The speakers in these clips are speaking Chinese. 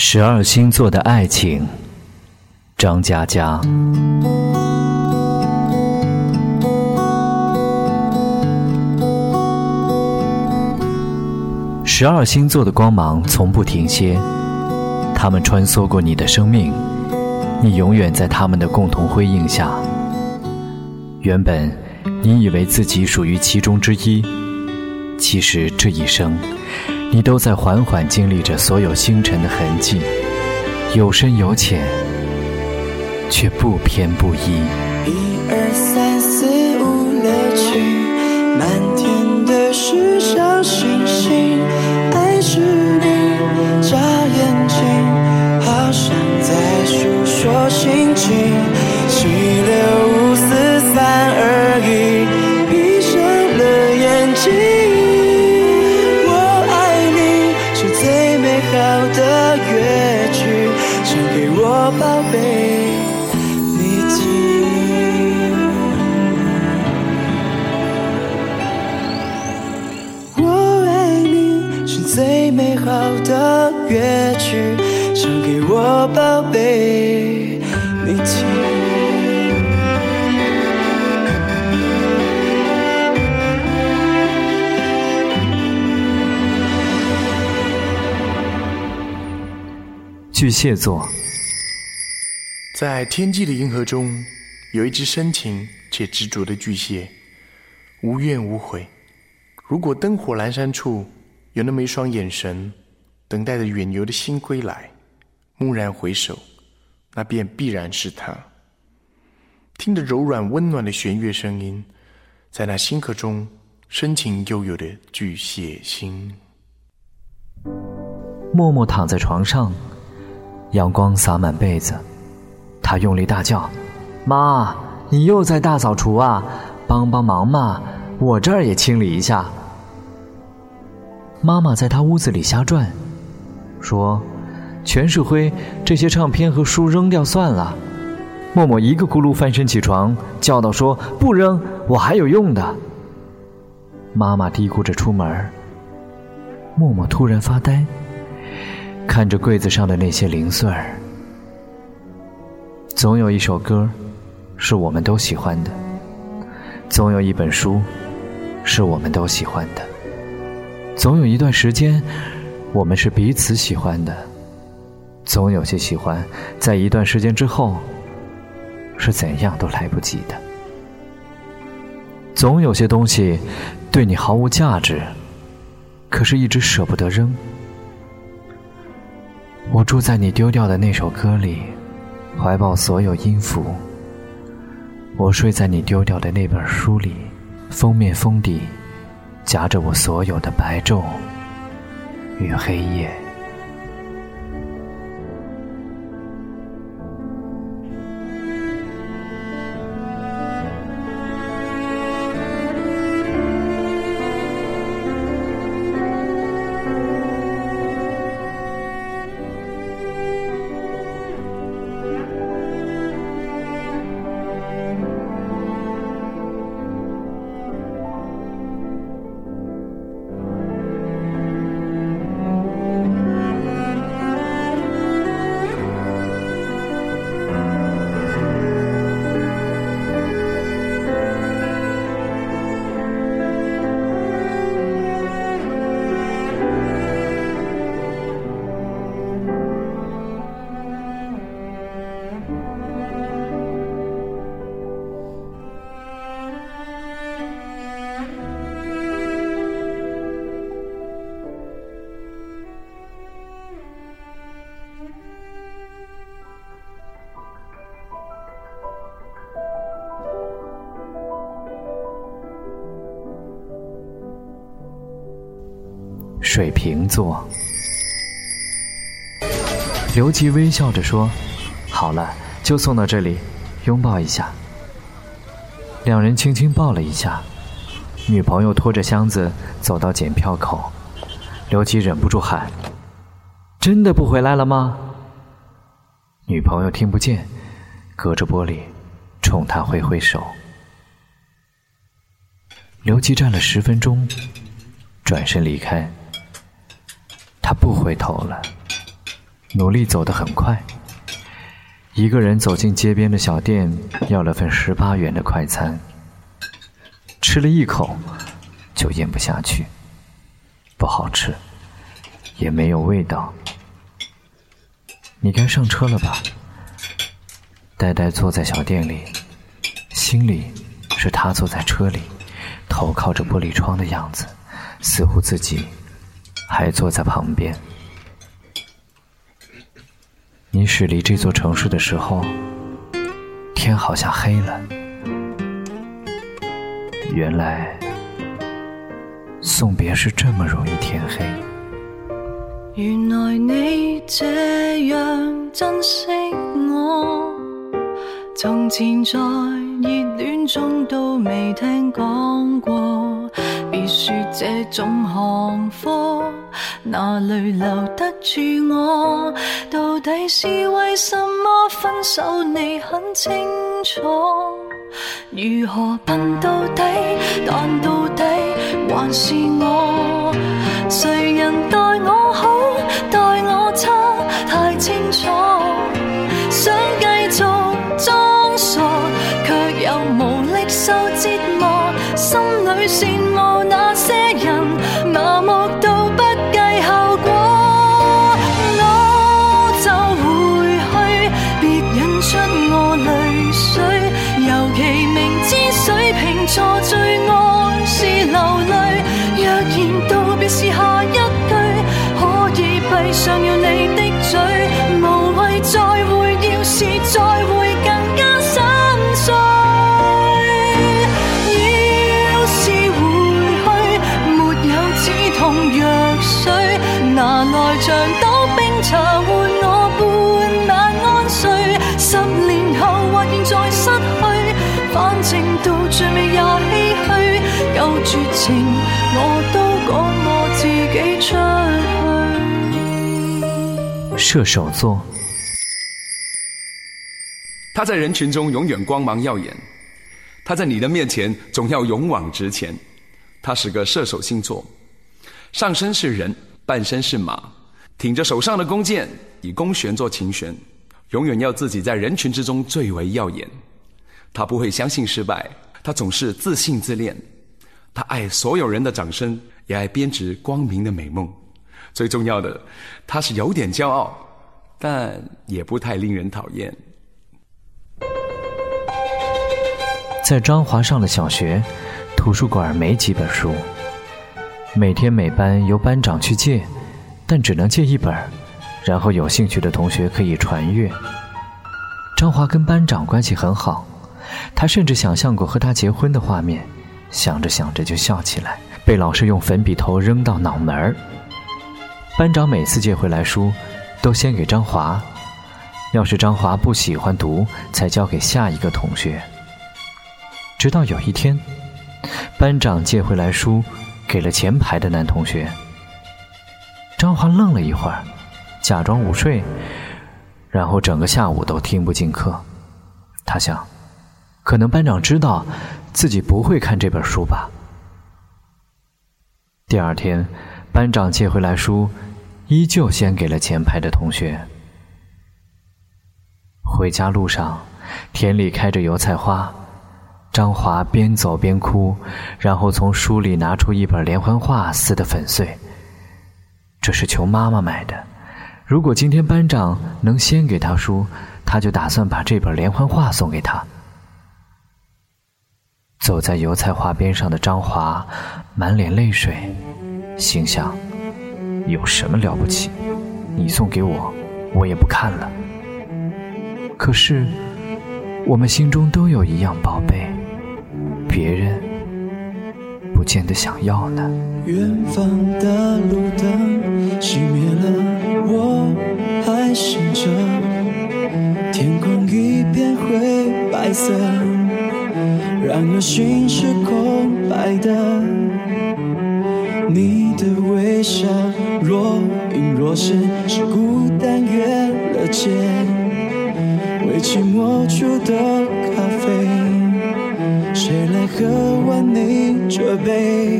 十二星座的爱情，张嘉佳。十二星座的光芒从不停歇，他们穿梭过你的生命，你永远在他们的共同辉映下。原本你以为自己属于其中之一，其实这一生。你都在缓缓经历着所有星辰的痕迹，有深有浅，却不偏不倚。一二三四五六七，满天的是小星星，爱是你眨眼睛，好像在诉说心情。巨蟹座。在天际的银河中，有一只深情且执着的巨蟹，无怨无悔。如果灯火阑珊处有那么一双眼神，等待着远游的星归来，蓦然回首，那便必然是他。听着柔软温暖的弦乐声音，在那星河中深情悠悠的巨蟹心。默默躺在床上，阳光洒满被子。他用力大叫：“妈，你又在大扫除啊？帮帮忙嘛！我这儿也清理一下。”妈妈在他屋子里瞎转，说：“全是灰，这些唱片和书扔掉算了。”默默一个咕噜翻身起床，叫道：“说不扔，我还有用的。”妈妈嘀咕着出门。默默突然发呆，看着柜子上的那些零碎儿。总有一首歌，是我们都喜欢的；总有一本书，是我们都喜欢的；总有一段时间，我们是彼此喜欢的；总有些喜欢，在一段时间之后，是怎样都来不及的；总有些东西，对你毫无价值，可是一直舍不得扔。我住在你丢掉的那首歌里。怀抱所有音符，我睡在你丢掉的那本书里，封面封底夹着我所有的白昼与黑夜。水瓶座，刘吉微笑着说：“好了，就送到这里，拥抱一下。”两人轻轻抱了一下。女朋友拖着箱子走到检票口，刘吉忍不住喊：“真的不回来了吗？”女朋友听不见，隔着玻璃冲他挥挥手。刘吉站了十分钟，转身离开。他不回头了，努力走得很快。一个人走进街边的小店，要了份十八元的快餐。吃了一口，就咽不下去，不好吃，也没有味道。你该上车了吧？呆呆坐在小店里，心里是他坐在车里，头靠着玻璃窗的样子，似乎自己还坐在旁边。你驶离这座城市的时候，天好像黑了。原来送别是这么容易天黑。原来你这样珍惜我，从前在热恋中都未听讲过。别说这种行货。哪里留得住我？到底是为什么分手？你很清楚。如何笨到底？但到底还是我。长岛冰茶换我半晚安睡，十年后或现在失去，反正到最尾也唏嘘，有绝情我都赶我自己出去。射手座，他在人群中永远光芒耀眼，他在你的面前总要勇往直前。他是个射手星座，上身是人，半身是马。挺着手上的弓箭，以弓弦做琴弦，永远要自己在人群之中最为耀眼。他不会相信失败，他总是自信自恋。他爱所有人的掌声，也爱编织光明的美梦。最重要的，他是有点骄傲，但也不太令人讨厌。在张华上了小学，图书馆没几本书，每天每班由班长去借，但只能借一本，然后有兴趣的同学可以传阅。张华跟班长关系很好，他甚至想象过和他结婚的画面，想着想着就笑起来，被老师用粉笔头扔到脑门儿。班长每次借回来书，都先给张华，要是张华不喜欢读，才交给下一个同学。直到有一天，班长借回来书，给了前排的男同学。张华愣了一会儿，假装午睡，然后整个下午都听不进课。他想，可能班长知道自己不会看这本书吧。第二天，班长借回来书。依旧先给了前排的同学。回家路上，田里开着油菜花，张华边走边哭，然后从书里拿出一本连环画，撕得粉碎。这是求妈妈买的，如果今天班长能先给他书，他就打算把这本连环画送给他。走在油菜花边上的张华，满脸泪水，心想。有什么了不起？你送给我，我也不看了。可是，我们心中都有一样宝贝，别人不见得想要呢。远方的路灯熄灭了，我还醒着。天空一片灰白色，然而心是空白的。你的微笑若隐若现，是孤单越了界。为寂寞煮的咖啡，谁来喝完你这杯？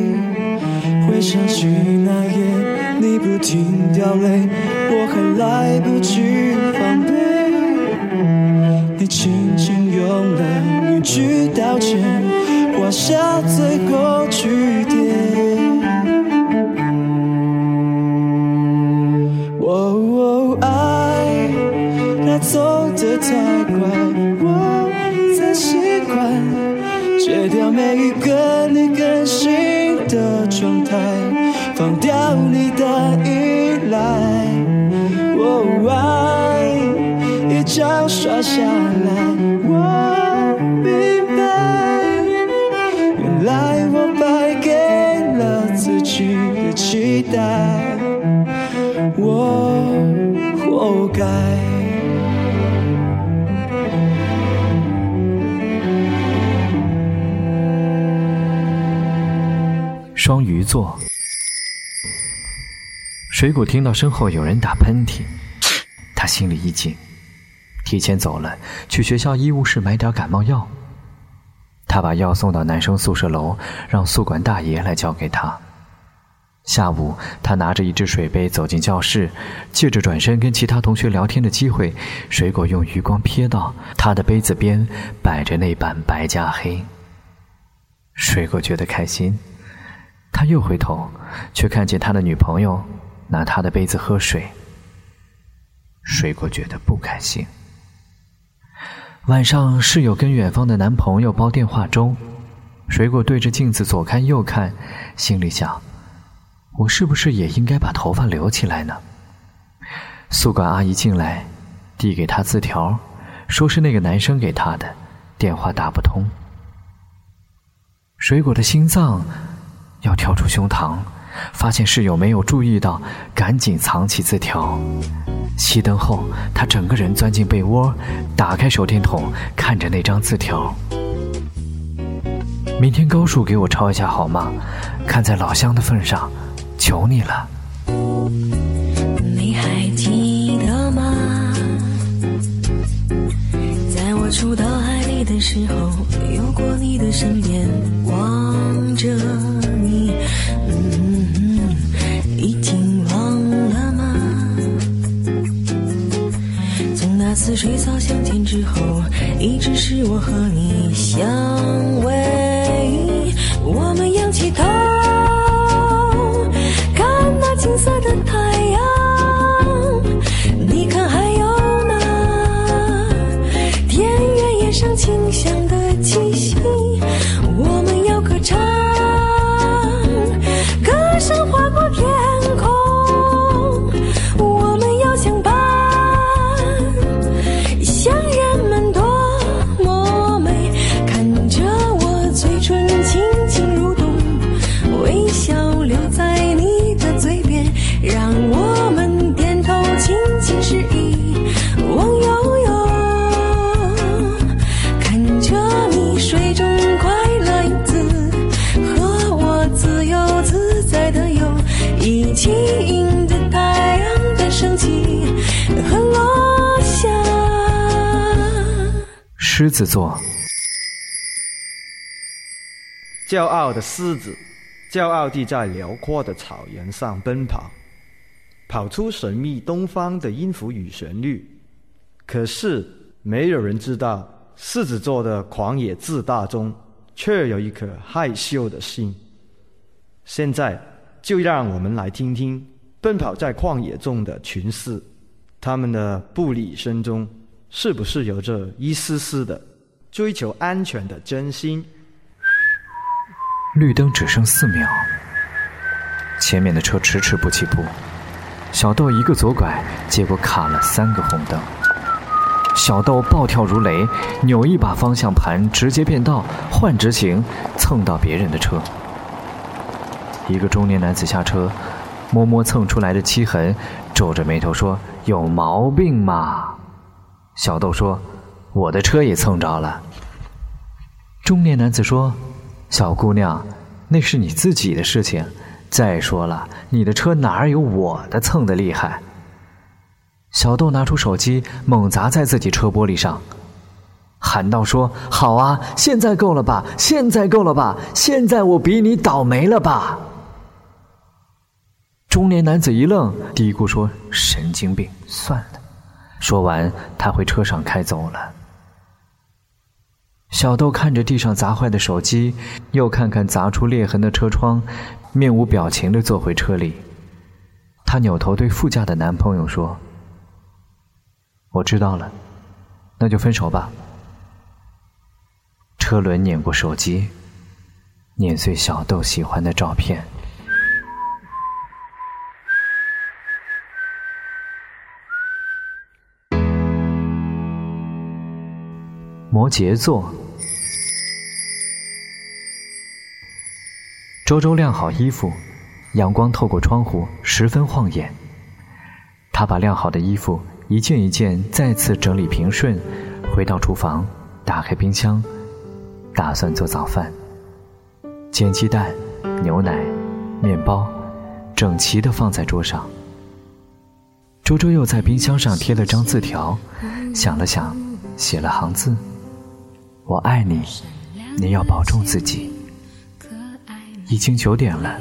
回想起那夜。你不停掉泪，我还来不及防备。你轻轻用了一句道歉，画下最后句点。哦，爱它走得太快，每一个你更新的状态，放掉你的依赖。哦，爱一张刷下来，我明白，原来我败给了自己的期待，双鱼座，水果听到身后有人打喷嚏，他心里一紧，提前走了，去学校医务室买点感冒药。他把药送到男生宿舍楼，让宿管大爷来交给他。下午，他拿着一只水杯走进教室，借着转身跟其他同学聊天的机会，水果用余光瞥到他的杯子边摆着那版白加黑。水果觉得开心。他又回头，却看见他的女朋友拿他的杯子喝水。水果觉得不开心。晚上，室友跟远方的男朋友煲电话粥，水果对着镜子左看右看，心里想：我是不是也应该把头发留起来呢？宿管阿姨进来，递给他字条，说是那个男生给他的，电话打不通。水果的心脏。要跳出胸膛，发现室友没有注意到，赶紧藏起字条。熄灯后，他整个人钻进被窝，打开手电筒，看着那张字条：“明天高数给我抄一下好吗？看在老乡的份上，求你了。”你还记得吗？在我出到海里的时候，有过你的身边，望着。水草相见之后，一直是我和你相狮子座，骄傲的狮子，骄傲地在辽阔的草原上奔跑，跑出神秘东方的音符与旋律。可是，没有人知道，狮子座的狂野自大中，却有一颗害羞的心。现在，就让我们来听听奔跑在旷野中的群狮，他们的步履声中，是不是有着一丝丝的追求安全的真心？绿灯只剩四秒，前面的车迟迟不起步，小豆一个左拐，结果卡了三个红灯。小豆暴跳如雷，扭一把方向盘，直接变道换直行，蹭到别人的车。一个中年男子下车，摸摸蹭出来的漆痕，皱着眉头说：“有毛病嘛？”小豆说：“我的车也蹭着了。”中年男子说：“小姑娘，那是你自己的事情。再说了，你的车哪有我的蹭的厉害？”小豆拿出手机，猛砸在自己车玻璃上，喊道：“说好啊，现在够了吧？现在够了吧？现在我比你倒霉了吧？”中年男子一愣，嘀咕说：“神经病，算了。”说完，他回车上开走了。小豆看着地上砸坏的手机，又看看砸出裂痕的车窗，面无表情的坐回车里。她扭头对副驾的男朋友说：“我知道了，那就分手吧。”车轮碾过手机，碾碎小豆喜欢的照片。摩羯座，周周晾好衣服，阳光透过窗户，十分晃眼。他把晾好的衣服一件一件再次整理平顺，回到厨房，打开冰箱。打算做早饭，煎鸡蛋、牛奶、面包，整齐的放在桌上。周周又在冰箱上贴了张字条，想了想，写了行字：“我爱你，你要保重自己。”已经九点了，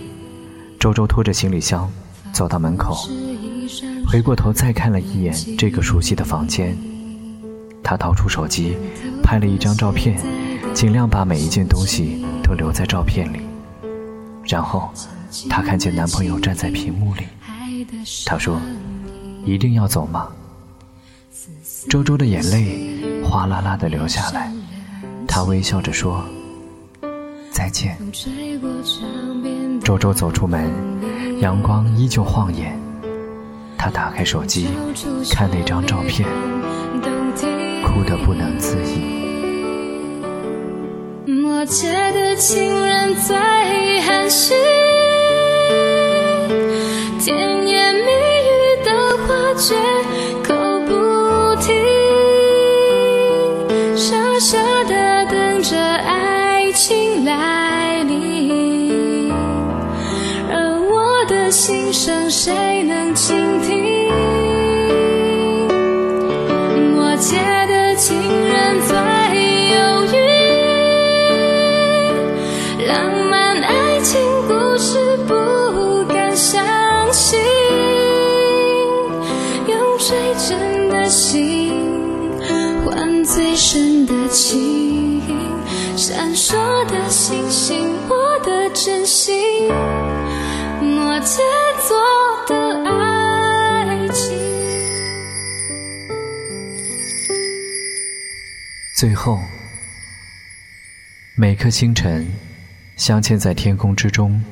周周拖着行李箱走到门口，回过头再看了一眼这个熟悉的房间，他掏出手机，拍了一张照片。尽量把每一件东西都留在照片里，然后她看见男朋友站在屏幕里。她说：“一定要走吗？”周周的眼泪哗啦啦的流下来，她微笑着说：“再见。”周周走出门，阳光依旧晃眼。他打开手机，看那张照片，哭得不能自已。默契的情人最寒心，甜言蜜语的话写的情最后，每颗星辰镶嵌在天空之中，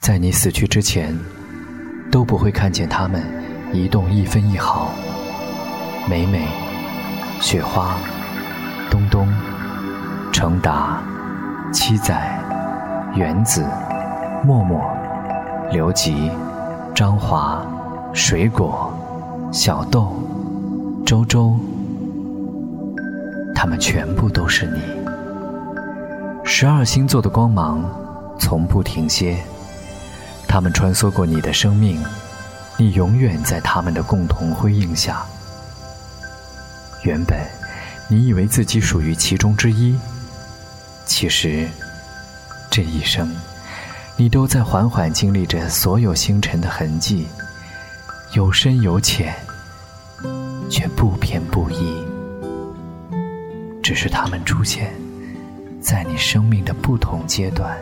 在你死去之前，都不会看见它们移动一分一毫。美美，雪花，东东。程达、七仔、原子、默默、刘吉、张华、水果、小豆、周周，他们全部都是你。十二星座的光芒从不停歇，他们穿梭过你的生命，你永远在他们的共同辉映下。原本，你以为自己属于其中之一。其实，这一生，你都在缓缓经历着所有星辰的痕迹，有深有浅，却不偏不倚。只是他们出现在你生命的不同阶段。